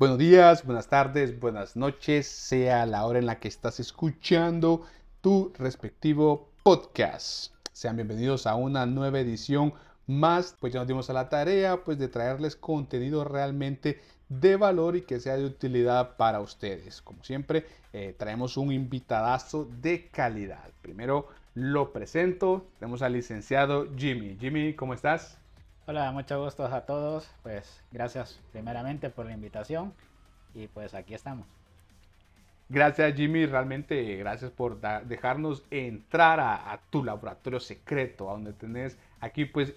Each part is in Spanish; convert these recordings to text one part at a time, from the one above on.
Buenos días, buenas tardes, buenas noches, sea la hora en la que estás escuchando tu respectivo podcast. Sean bienvenidos a una nueva edición más, pues ya nos dimos a la tarea pues de traerles contenido realmente de valor y que sea de utilidad para ustedes. Como siempre, eh, traemos un invitadazo de calidad. Primero lo presento, tenemos al licenciado Jimmy. Jimmy, ¿cómo estás? Hola, mucho gusto a todos. Pues gracias primeramente por la invitación y pues aquí estamos. Gracias Jimmy, realmente gracias por dejarnos entrar a, tu laboratorio secreto, a donde tenés aquí pues,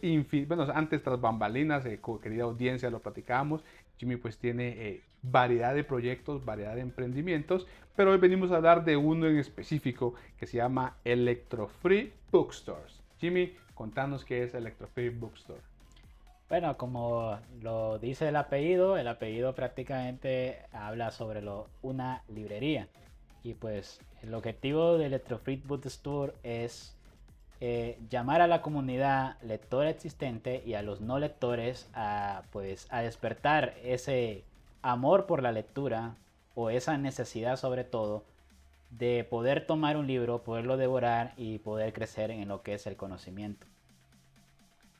bueno, antes tras bambalinas, eh, querida audiencia, lo platicábamos, Jimmy pues tiene eh, variedad de proyectos, variedad de emprendimientos, pero hoy venimos a hablar de uno en específico que se llama Electro Free Bookstores. Jimmy, contanos qué es Electro Free Bookstore. Bueno, como lo dice el apellido, el apellido prácticamente habla sobre una librería. Y pues el objetivo de Electrofreak Bookstore es eh, llamar a la comunidad lectora existente y a los no lectores a, pues, a despertar ese amor por la lectura o esa necesidad sobre todo de poder tomar un libro, poderlo devorar y poder crecer en lo que es el conocimiento.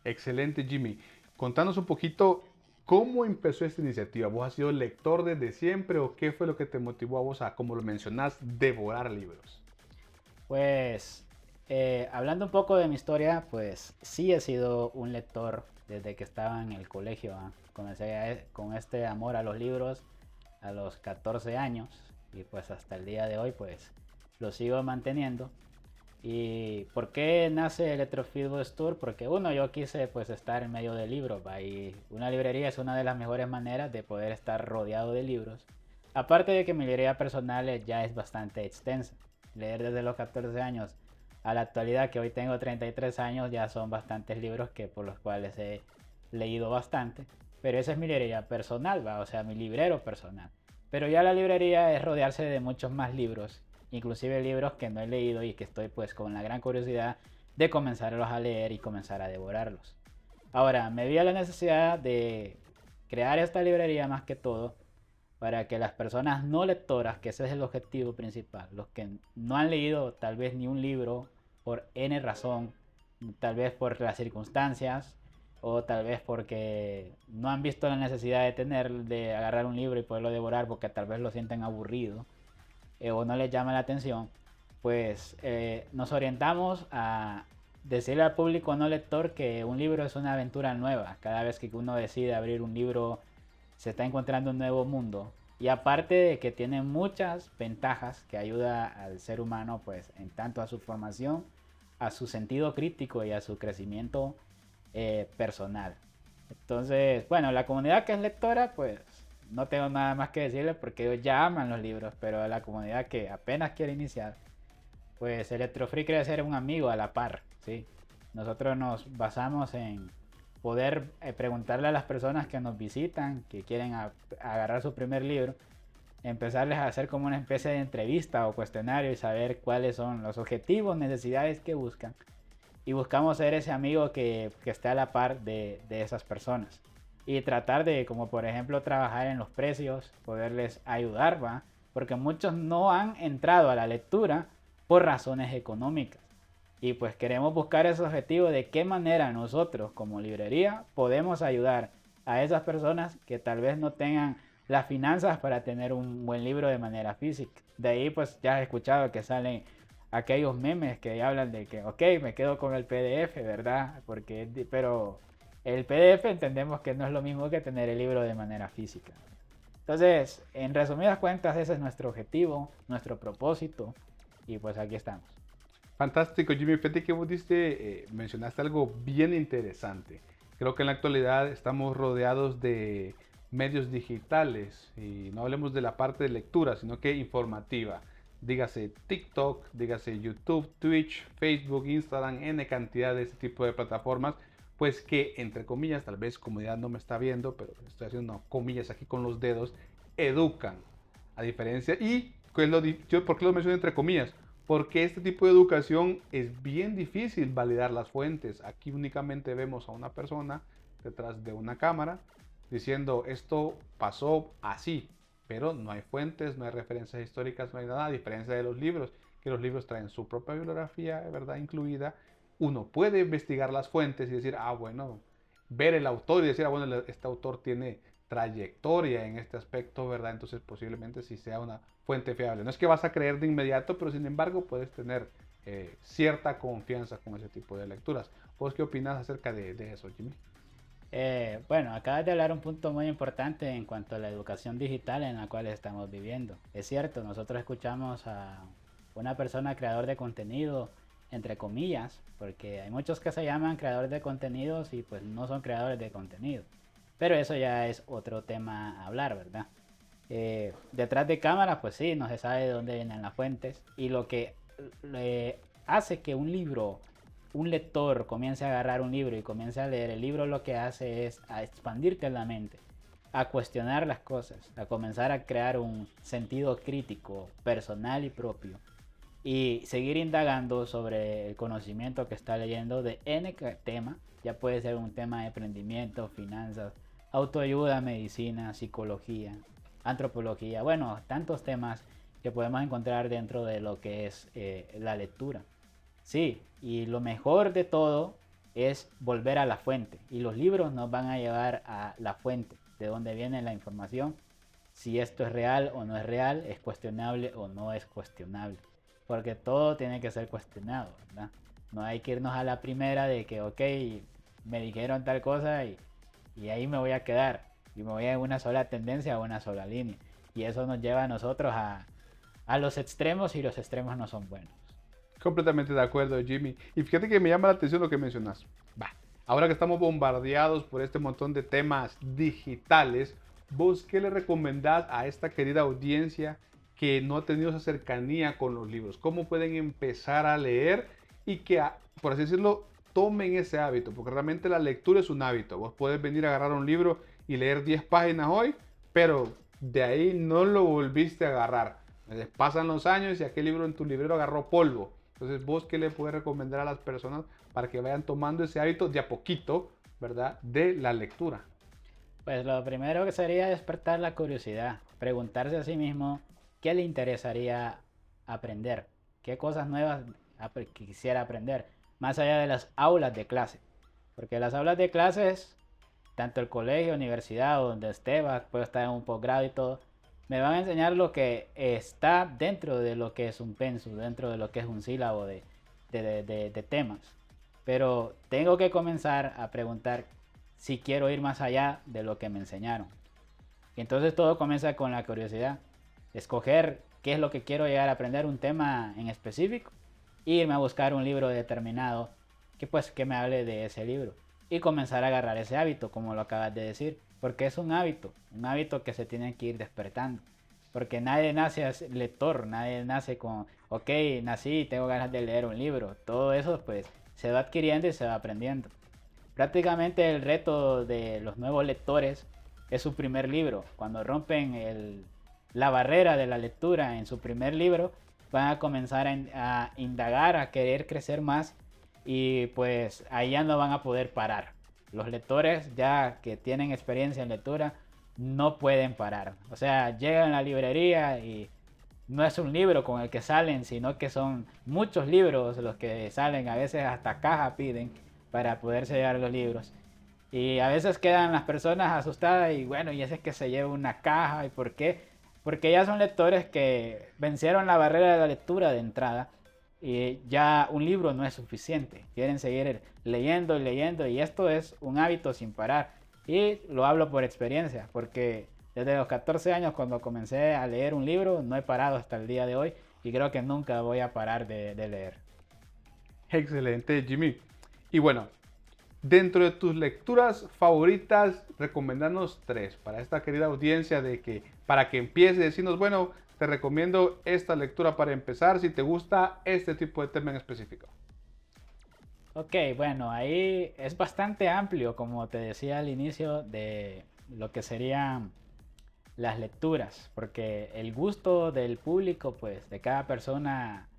Excelente Jimmy. Contanos un poquito cómo empezó esta iniciativa. ¿Vos has sido lector desde siempre o qué fue lo que te motivó a vos a, como lo mencionás, devorar libros? Pues, eh, hablando un poco de mi historia, pues sí he sido un lector desde que estaba en el colegio. ¿ah? Comencé con este amor a los libros a los 14 años y pues hasta el día de hoy pues lo sigo manteniendo. ¿Y por qué nace Electrofeedback Store? Porque uno, yo quise pues estar en medio de libros, y una librería es una de las mejores maneras de poder estar rodeado de libros. Aparte de que mi librería personal ya es bastante extensa. Leer desde los 14 años a la actualidad, que hoy tengo 33 años, ya son bastantes libros que por los cuales he leído bastante. Pero esa es mi librería personal, ¿va? o sea, mi librero personal. Pero ya la librería es rodearse de muchos más libros inclusive libros que no he leído y que estoy pues con la gran curiosidad de comenzarlos a leer y comenzar a devorarlos. Ahora, me vi a la necesidad de crear esta librería más que todo para que las personas no lectoras, que ese es el objetivo principal, los que no han leído tal vez ni un libro por N razón, tal vez por las circunstancias o tal vez porque no han visto la necesidad de tener, de agarrar un libro y poderlo devorar porque tal vez lo sienten aburrido eh, o no les llama la atención, pues eh, nos orientamos a decirle al público no lector que un libro es una aventura nueva. Cada vez que uno decide abrir un libro, se está encontrando un nuevo mundo. Y aparte de que tiene muchas ventajas que ayuda al ser humano, pues en tanto a su formación, a su sentido crítico y a su crecimiento eh, personal. Entonces, bueno, la comunidad que es lectora, pues no tengo nada más que decirles porque ellos ya aman los libros, pero a la comunidad que apenas quiere iniciar, pues Electrofree quiere ser un amigo a la par, ¿sí? Nosotros nos basamos en poder eh, preguntarle a las personas que nos visitan, que quieren agarrar su primer libro, empezarles a hacer como una especie de entrevista o cuestionario y saber cuáles son los objetivos, necesidades que buscan. Y buscamos ser ese amigo que, que esté a la par de, de esas personas y tratar de, como por ejemplo, trabajar en los precios, poderles ayudar, ¿va? Porque muchos no han entrado a la lectura por razones económicas. Y pues queremos buscar ese objetivo de qué manera nosotros como librería podemos ayudar a esas personas que tal vez no tengan las finanzas para tener un buen libro de manera física. De ahí pues ya he escuchado que salen aquellos memes que hablan de que, ok, me quedo con el PDF, ¿verdad? Porque, pero el PDF entendemos que no es lo mismo que tener el libro de manera física. Entonces, en resumidas cuentas, ese es nuestro objetivo, nuestro propósito, y pues aquí estamos. Fantástico, Jimmy. Fíjate que vos diste, eh, mencionaste algo bien interesante. Creo que en la actualidad estamos rodeados de medios digitales y no hablemos de la parte de lectura, sino que informativa. Dígase TikTok, dígase YouTube, Twitch, Facebook, Instagram, N cantidad de este tipo de plataformas pues que entre comillas, tal vez comunidad no me está viendo, pero estoy haciendo comillas aquí con los dedos, educan. A diferencia, y ¿por qué lo menciono entre comillas? Porque este tipo de educación es bien difícil validar las fuentes. Aquí únicamente vemos a una persona detrás de una cámara diciendo esto pasó así, pero no hay fuentes, no hay referencias históricas, no hay nada, a diferencia de los libros, que los libros traen su propia bibliografía, ¿verdad? Incluida. Uno puede investigar las fuentes y decir, ah, bueno, ver el autor y decir, ah, bueno, este autor tiene trayectoria en este aspecto, ¿verdad? Entonces posiblemente sí sea una fuente fiable. No es que vas a creer de inmediato, pero sin embargo puedes tener eh, cierta confianza con ese tipo de lecturas. ¿Vos qué opinas acerca de, eso, Jimmy? Eh, bueno, acabas de hablar un punto muy importante en cuanto a la educación digital en la cual estamos viviendo. Es cierto, nosotros escuchamos a una persona creador de contenido, entre comillas, porque hay muchos que se llaman creadores de contenidos y pues no son creadores de contenido. Pero eso ya es otro tema a hablar, ¿verdad? Eh, detrás de cámara, pues sí, no se sabe de dónde vienen las fuentes. Y lo que hace que un libro, un lector comience a agarrar un libro y comience a leer, el libro lo que hace es a expandirte la mente, a cuestionar las cosas, a comenzar a crear un sentido crítico, personal y propio. Y seguir indagando sobre el conocimiento que está leyendo de N tema. Ya puede ser un tema de emprendimiento, finanzas, autoayuda, medicina, psicología, antropología, bueno, tantos temas que podemos encontrar dentro de lo que es eh, la lectura. Sí, y lo mejor de todo es volver a la fuente. Y los libros nos van a llevar a la fuente, de dónde viene la información, si esto es real o no es real, es cuestionable o no es cuestionable. Porque todo tiene que ser cuestionado, ¿verdad? No hay que irnos a la primera de que, ok, me dijeron tal cosa y ahí me voy a quedar y me voy a una sola tendencia o una sola línea. Y eso nos lleva a nosotros a, a los extremos y los extremos no son buenos. Completamente de acuerdo, Jimmy. Y fíjate que me llama la atención lo que mencionas. Ahora que estamos bombardeados por este montón de temas digitales, ¿vos qué le recomendás a esta querida audiencia que no ha tenido esa cercanía con los libros? ¿Cómo pueden empezar a leer y que, por así decirlo, tomen ese hábito, porque realmente la lectura es un hábito. Vos puedes venir a agarrar un libro y leer 10 páginas hoy, pero de ahí no lo volviste a agarrar. Pasan los años y aquel libro en tu librero agarró polvo. Entonces, vos qué le puedes recomendar a las personas para que vayan tomando ese hábito de a poquito, ¿verdad? De la lectura. Pues lo primero que sería despertar la curiosidad, preguntarse a sí mismo qué le interesaría aprender, qué cosas nuevas quisiera aprender más allá de las aulas de clase. Porque las aulas de clases, tanto el colegio, universidad o donde esté, puede estar en un posgrado y todo, me van a enseñar lo que está dentro de lo que es un penso, dentro de lo que es un sílabo de, de, temas. Pero tengo que comenzar a preguntar si quiero ir más allá de lo que me enseñaron. Y entonces todo comienza con la curiosidad. Escoger qué es lo que quiero llegar a aprender, un tema en específico irme a buscar un libro determinado que pues que me hable de ese libro y comenzar a agarrar ese hábito, como lo acabas de decir, porque es un hábito, un hábito que se tiene que ir despertando. Porque nadie nace lector, nadie nace con, ok, nací, tengo ganas de leer un libro. Todo eso pues se va adquiriendo y se va aprendiendo. Prácticamente el reto de los nuevos lectores es su primer libro. Cuando rompen la barrera de la lectura en su primer libro, van a comenzar a, indagar, a querer crecer más y pues ahí ya no van a poder parar. Los lectores ya que tienen experiencia en lectura no pueden parar. O sea, llegan a la librería y no es un libro con el que salen, sino que son muchos libros los que salen. A veces hasta caja piden para poderse llevar los libros. Y a veces quedan las personas asustadas y bueno, y ese es que se lleva una caja y por qué. Porque ya son lectores que vencieron la barrera de la lectura de entrada y ya un libro no es suficiente. Quieren seguir leyendo y leyendo y esto es un hábito sin parar. Y lo hablo por experiencia, porque desde los 14 años cuando comencé a leer un libro no he parado hasta el día de hoy y creo que nunca voy a parar de, de leer. Excelente, Jimmy. Y bueno, Dentro de tus lecturas favoritas, recomendanos tres para esta querida audiencia de que para que empiece, decirnos, bueno, te recomiendo esta lectura para empezar si te gusta este tipo de tema en específico. Ok, bueno, ahí es bastante amplio, como te decía al inicio, de lo que serían las lecturas, porque el gusto del público, pues, de cada persona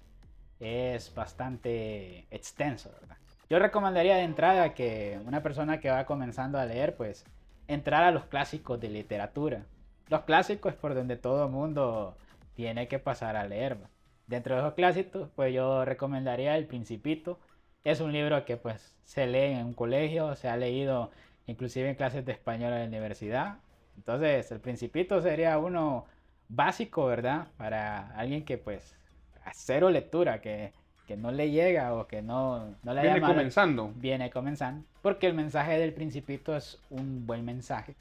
es bastante extenso, ¿verdad? Yo recomendaría de entrada que una persona que va comenzando a leer, pues entrar a los clásicos de literatura. Los clásicos por donde todo mundo tiene que pasar a leer. Dentro de los clásicos, pues yo recomendaría El Principito. Es un libro que pues se lee en un colegio, se ha leído inclusive en clases de español en la universidad. Entonces, El Principito sería uno básico, ¿verdad? Para alguien que pues a cero lectura, que, que no le llega o que no, no le Viene comenzando. Viene comenzando. Porque el mensaje del Principito es un buen mensaje.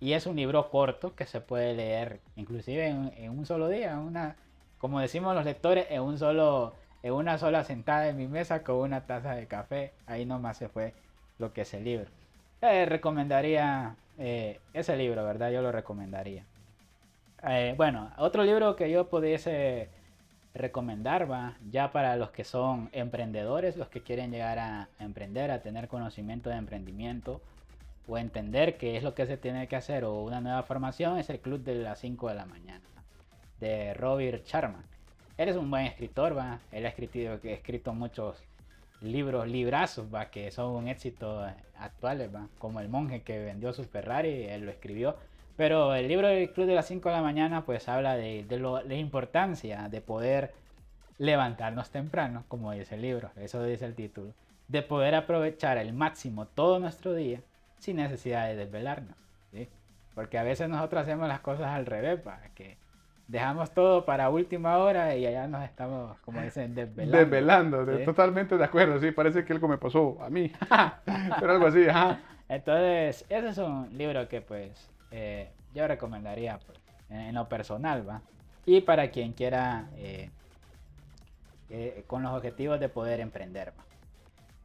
Y es un libro corto que se puede leer inclusive en, en un solo día, una, como decimos los lectores, en, un solo, en una sola sentada en mi mesa con una taza de café. Ahí nomás se fue lo que es el libro. Eh, recomendaría eh, ese libro, ¿verdad? Yo lo recomendaría. Eh, bueno, otro libro que yo pudiese recomendar, va, ya para los que son emprendedores, los que quieren llegar a emprender, a tener conocimiento de emprendimiento o entender qué es lo que se tiene que hacer o una nueva formación, es el Club de las 5 de la mañana, de Robert Charman. Él es un buen escritor, va, él ha escrito, ha escrito muchos libros, librazos, va, que son un éxito actuales, va, como El monje que vendió su Ferrari, él lo escribió. Pero el libro del Club de las 5 de la mañana pues habla de, de la importancia de poder levantarnos temprano, como dice el libro, eso dice el título, de poder aprovechar al máximo todo nuestro día sin necesidad de desvelarnos. ¿sí? Porque a veces nosotros hacemos las cosas al revés, para que dejamos todo para última hora y allá nos estamos, como dicen, desvelando. Desvelando, totalmente de acuerdo, sí, parece que algo me pasó a mí, pero algo así, ajá. Entonces, ese es un libro que pues eh, yo recomendaría pues, en, lo personal, ¿va? Y para quien quiera, eh, eh, con los objetivos de poder emprender, ¿va?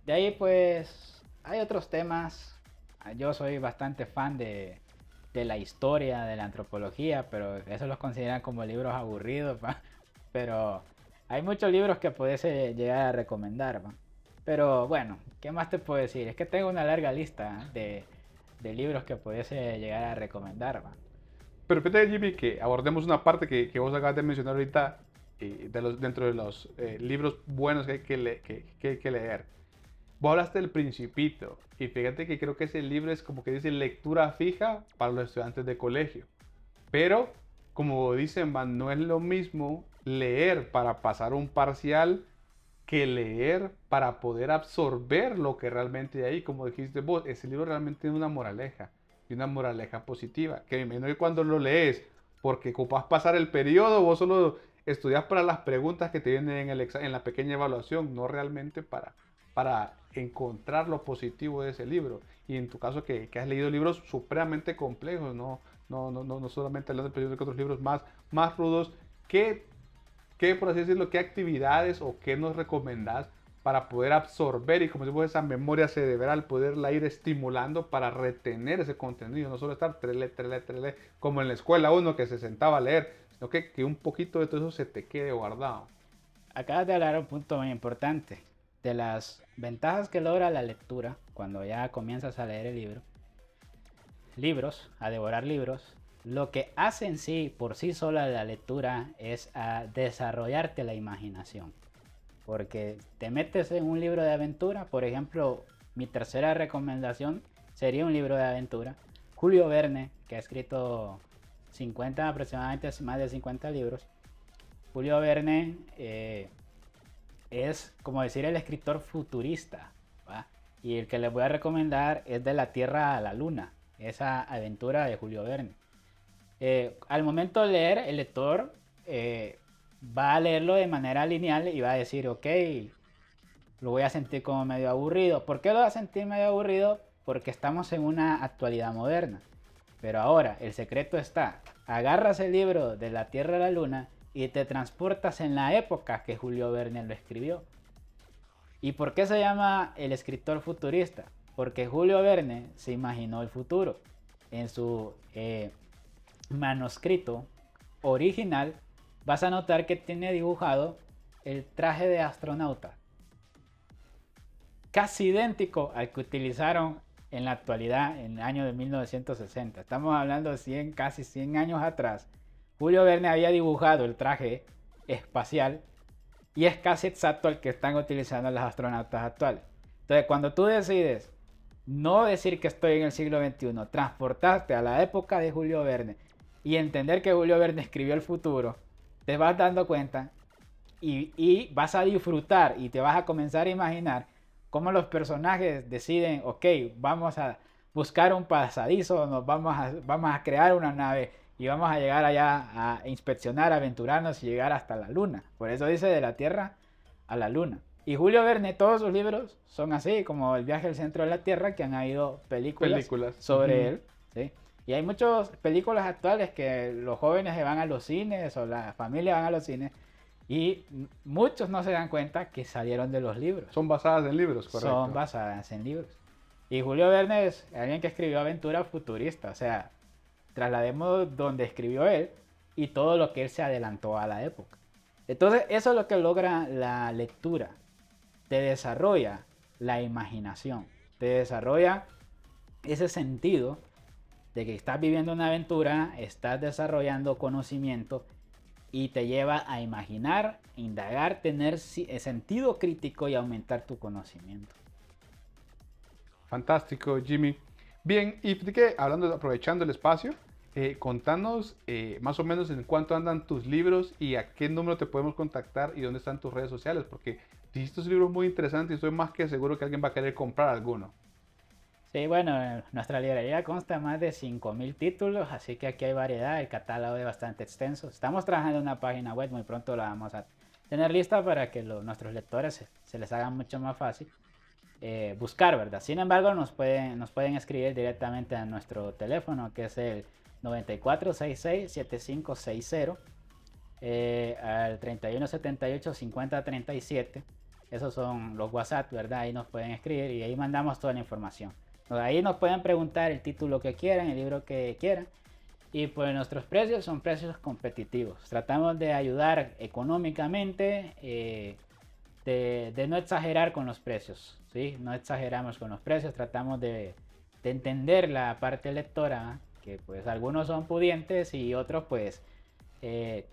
De ahí pues hay otros temas, yo soy bastante fan de, de la historia, de la antropología, pero eso los consideran como libros aburridos, pero hay muchos libros que pudiese llegar a recomendar. Pero bueno, ¿qué más te puedo decir? Es que tengo una larga lista de, de libros que pudiese llegar a recomendar. Pero fíjate, Jimmy, que abordemos una parte que, que vos acabas de mencionar ahorita eh, de los, dentro de los eh, libros buenos que hay que, que, que hay que leer. Vos hablaste del Principito y fíjate que creo que ese libro es como que dice lectura fija para los estudiantes de colegio. Pero, como dicen, man, no es lo mismo leer para pasar un parcial que leer para poder absorber lo que realmente hay ahí. Como dijiste vos, ese libro realmente tiene una moraleja y una moraleja positiva. Que me que cuando lo lees, porque ocupas pasar el periodo, vos solo estudias para las preguntas que te vienen en, el en la pequeña evaluación, no realmente para, para encontrar lo positivo de ese libro. Y en tu caso que, que has leído libros supremamente complejos, no, no, no, no, no solamente hablando de que otros libros más, más rudos, ¿qué, ¿qué, por así decirlo, qué actividades o qué nos recomendás para poder absorber y como decimos esa memoria cerebral, poderla ir estimulando para retener ese contenido, no solo estar trele, trele, trele, como en la escuela uno que se sentaba a leer, sino que, que un poquito de todo eso se te quede guardado. Acabas de hablar un punto muy importante de las ventajas que logra la lectura cuando ya comienzas a leer el libro, libros, a devorar libros, lo que hace en sí, por sí sola la lectura, es desarrollarte la imaginación. Porque te metes en un libro de aventura, por ejemplo, mi tercera recomendación sería un libro de aventura. Julio Verne, que ha escrito 50, aproximadamente más de 50 libros. Julio Verne eh, es como decir el escritor futurista. Y el que les voy a recomendar es de la Tierra a la Luna, esa aventura de Julio Verne. Eh, al momento de leer, el lector eh, va a leerlo de manera lineal y va a decir, ok, lo voy a sentir como medio aburrido. ¿Por qué lo va a sentir medio aburrido? Porque estamos en una actualidad moderna. Pero ahora, el secreto está, agarras el libro de la Tierra a la Luna y te transportas en la época que Julio Verne lo escribió. ¿Y por qué se llama el escritor futurista? Porque Julio Verne se imaginó el futuro. En su eh, manuscrito original vas a notar que tiene dibujado el traje de astronauta. Casi idéntico al que utilizaron en la actualidad en el año de 1960. Estamos hablando de 100, casi 100 años atrás Julio Verne había dibujado el traje espacial y es casi exacto el que están utilizando los astronautas actuales. Entonces, cuando tú decides no decir que estoy en el siglo XXI, transportarte a la época de Julio Verne y entender que Julio Verne escribió el futuro, te vas dando cuenta y, y, vas a disfrutar y te vas a comenzar a imaginar cómo los personajes deciden, ok, vamos a buscar un pasadizo, nos vamos a, vamos a crear una nave y vamos a llegar allá a inspeccionar, aventurarnos y llegar hasta la luna. Por eso dice de la Tierra a la luna. Y Julio Verne, todos sus libros son así, como El viaje al centro de la Tierra, que han habido películas, sobre él. ¿sí? Y hay muchas películas actuales que los jóvenes se van a los cines o la familia van a los cines y muchos no se dan cuenta que salieron de los libros. Son basadas en libros, correcto. Son basadas en libros. Y Julio Verne es alguien que escribió aventura futurista, o sea, traslademos donde escribió él y todo lo que él se adelantó a la época. Entonces, eso es lo que logra la lectura. Te desarrolla la imaginación, te desarrolla ese sentido de que estás viviendo una aventura, estás desarrollando conocimiento y te lleva a imaginar, indagar, tener sentido crítico y aumentar tu conocimiento. Fantástico, Jimmy. Bien, y que hablando, aprovechando el espacio, eh, contanos eh, más o menos en cuánto andan tus libros y a qué número te podemos contactar y dónde están tus redes sociales, porque dijiste libros muy interesantes y estoy más que seguro que alguien va a querer comprar alguno. Sí, bueno, nuestra librería consta más de 5.000 títulos, así que aquí hay variedad, el catálogo es bastante extenso. Estamos trabajando en una página web, muy pronto la vamos a tener lista para que nuestros lectores se les haga mucho más fácil. Eh, buscar, ¿verdad? Sin embargo, nos pueden, nos pueden escribir directamente a nuestro teléfono, que es el 9466-7560, eh, al 3178-5037. Esos son los WhatsApp, ¿verdad? Ahí nos pueden escribir y ahí mandamos toda la información. Ahí nos pueden preguntar el título que quieran, el libro que quieran. Y pues nuestros precios son precios competitivos. Tratamos de ayudar económicamente, eh, de, no exagerar con los precios. ¿sí? No exageramos con los precios, tratamos de, entender la parte lectora, que pues algunos son pudientes y otros pues eh,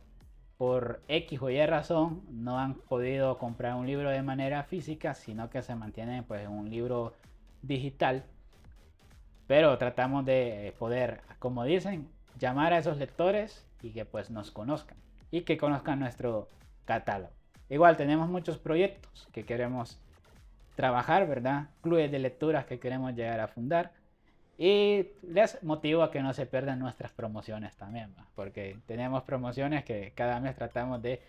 por X o Y razón no han podido comprar un libro de manera física, sino que se mantienen pues en un libro digital. Pero tratamos de poder, como dicen, llamar a esos lectores y que pues nos conozcan y que conozcan nuestro catálogo. Igual tenemos muchos proyectos que queremos trabajar, ¿verdad? Clubes de lecturas que queremos llegar a fundar. Y les motivo a que no se pierdan nuestras promociones también, porque tenemos promociones que cada mes tratamos de,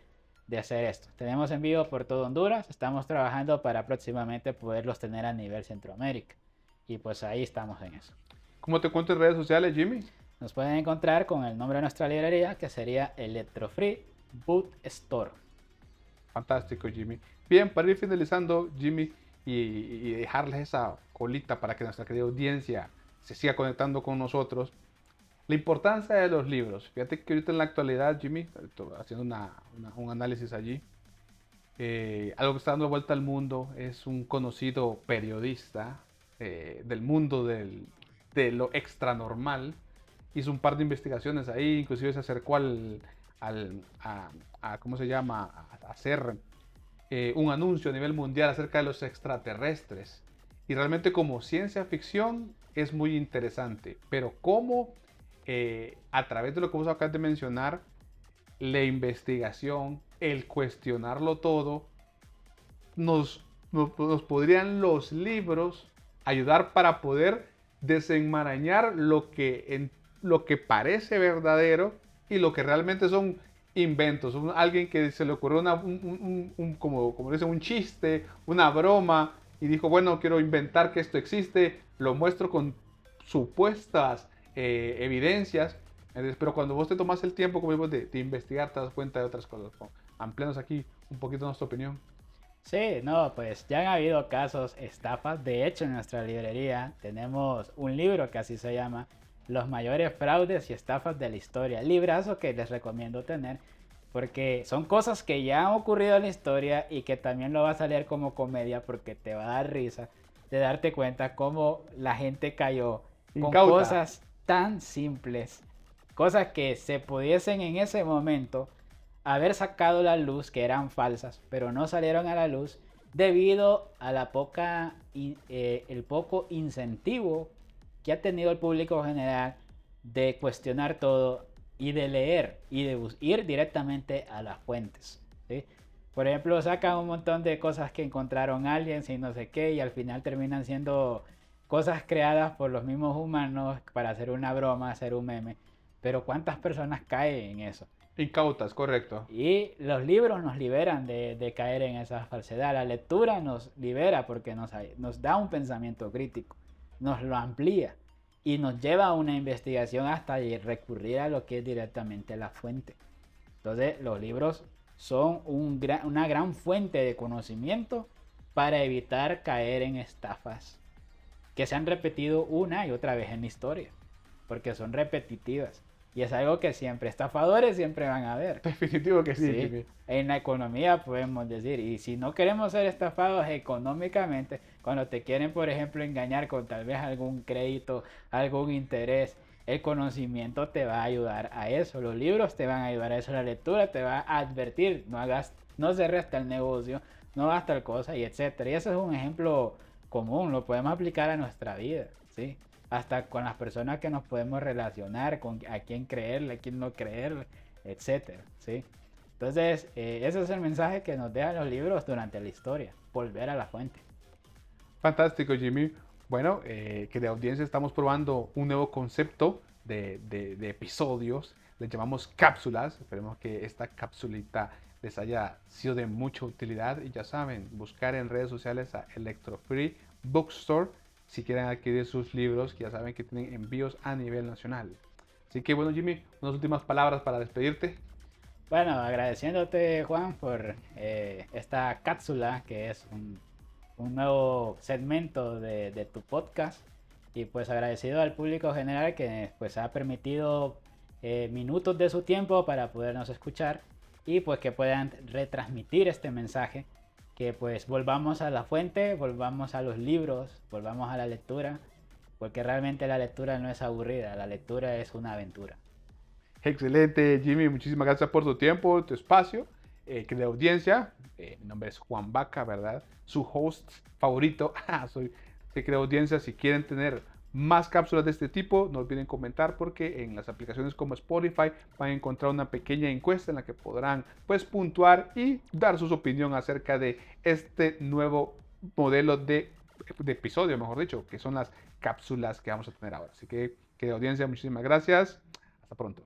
hacer esto. Tenemos en por todo Honduras, estamos trabajando para próximamente poderlos tener a nivel Centroamérica. Y pues ahí estamos en eso. ¿Cómo te cuento en redes sociales, Jimmy? Nos pueden encontrar con el nombre de nuestra librería, que sería Electrofree Boot Store. Fantástico, Jimmy. Bien, para ir finalizando, Jimmy, y, dejarles esa colita para que nuestra querida audiencia se siga conectando con nosotros. La importancia de los libros. Fíjate que ahorita en la actualidad, Jimmy, haciendo un análisis allí, eh, algo que está dando vuelta al mundo es un conocido periodista eh, del mundo del, de lo extranormal. Hizo un par de investigaciones ahí, inclusive se acercó al, al a, ¿cómo se llama?, hacer eh, un anuncio a nivel mundial acerca de los extraterrestres. Y realmente como ciencia ficción es muy interesante, pero cómo eh, a través de lo que vos acabas de mencionar, la investigación, el cuestionarlo todo, nos, nos, podrían los libros ayudar para poder desenmarañar lo que, lo que parece verdadero y lo que realmente son inventos. alguien que se le ocurrió un, como, como un chiste, una broma, y dijo, bueno, quiero inventar que esto existe, lo muestro con supuestas eh, evidencias, pero cuando vos te tomas el tiempo, como de, de, investigar, te das cuenta de otras cosas. Amplianos aquí un poquito nuestra opinión. Sí, no, pues ya han habido casos, estafas. De hecho, en nuestra librería tenemos un libro que así se llama, los mayores fraudes y estafas de la historia. Librazo que les recomiendo tener porque son cosas que ya han ocurrido en la historia y que también lo vas a leer como comedia porque te va a dar risa de darte cuenta cómo la gente cayó con cosas tan simples, cosas que se pudiesen en ese momento haber sacado la luz que eran falsas, pero no salieron a la luz debido a la poca, eh, el poco incentivo que ha tenido el público general de cuestionar todo y de leer y de ir directamente a las fuentes. Por ejemplo, sacan un montón de cosas que encontraron alguien y no sé qué y al final terminan siendo cosas creadas por los mismos humanos para hacer una broma, hacer un meme. Pero ¿cuántas personas caen en eso? Incautas, correcto. Y los libros nos liberan de, caer en esa falsedad. La lectura nos libera porque nos, da un pensamiento crítico, nos lo amplía y nos lleva a una investigación hasta recurrir a lo que es directamente la fuente. Entonces, los libros son una gran fuente de conocimiento para evitar caer en estafas que se han repetido una y otra vez en la historia, porque son repetitivas. Y es algo que siempre, estafadores siempre van a ver. Definitivo que sí. En la economía podemos decir, y si no queremos ser estafados económicamente, cuando te quieren, por ejemplo, engañar con tal vez algún crédito, algún interés, el conocimiento te va a ayudar a eso, los libros te van a ayudar a eso, la lectura te va a advertir, no hagas, no se resta el negocio, no hagas tal cosa y etcétera. Y eso es un ejemplo común, lo podemos aplicar a nuestra vida, ¿sí? Hasta con las personas que nos podemos relacionar, con a quién creerle, a quién no creerle, etcétera, ¿sí? Entonces, eh, ese es el mensaje que nos dejan los libros durante la historia, volver a la fuente. Fantástico, Jimmy. Bueno, eh, que de audiencia estamos probando un nuevo concepto de, de, episodios, le llamamos cápsulas, esperemos que esta cápsulita les haya sido de mucha utilidad y ya saben, buscar en redes sociales a Electrofree Bookstore si quieren adquirir sus libros, que ya saben que tienen envíos a nivel nacional. Así que bueno, Jimmy, unas últimas palabras para despedirte. Bueno, agradeciéndote, Juan, por eh, esta cápsula que es un, nuevo segmento de, tu podcast. Y pues agradecido al público general que pues ha permitido eh, minutos de su tiempo para podernos escuchar y pues que puedan retransmitir este mensaje que pues volvamos a la fuente, volvamos a los libros, volvamos a la lectura, porque realmente la lectura no es aburrida, la lectura es una aventura. Excelente, Jimmy, muchísimas gracias por tu tiempo, tu espacio, eh, que audiencia. Eh, mi nombre es Juan Vaca, ¿verdad? Su host favorito. Ah, soy de audiencia. Si quieren tener más cápsulas de este tipo, no olviden comentar porque en las aplicaciones como Spotify van a encontrar una pequeña encuesta en la que podrán pues puntuar y dar su opinión acerca de este nuevo modelo de, de episodio, mejor dicho, que son las cápsulas que vamos a tener ahora. Así que, que audiencia, muchísimas gracias. Hasta pronto.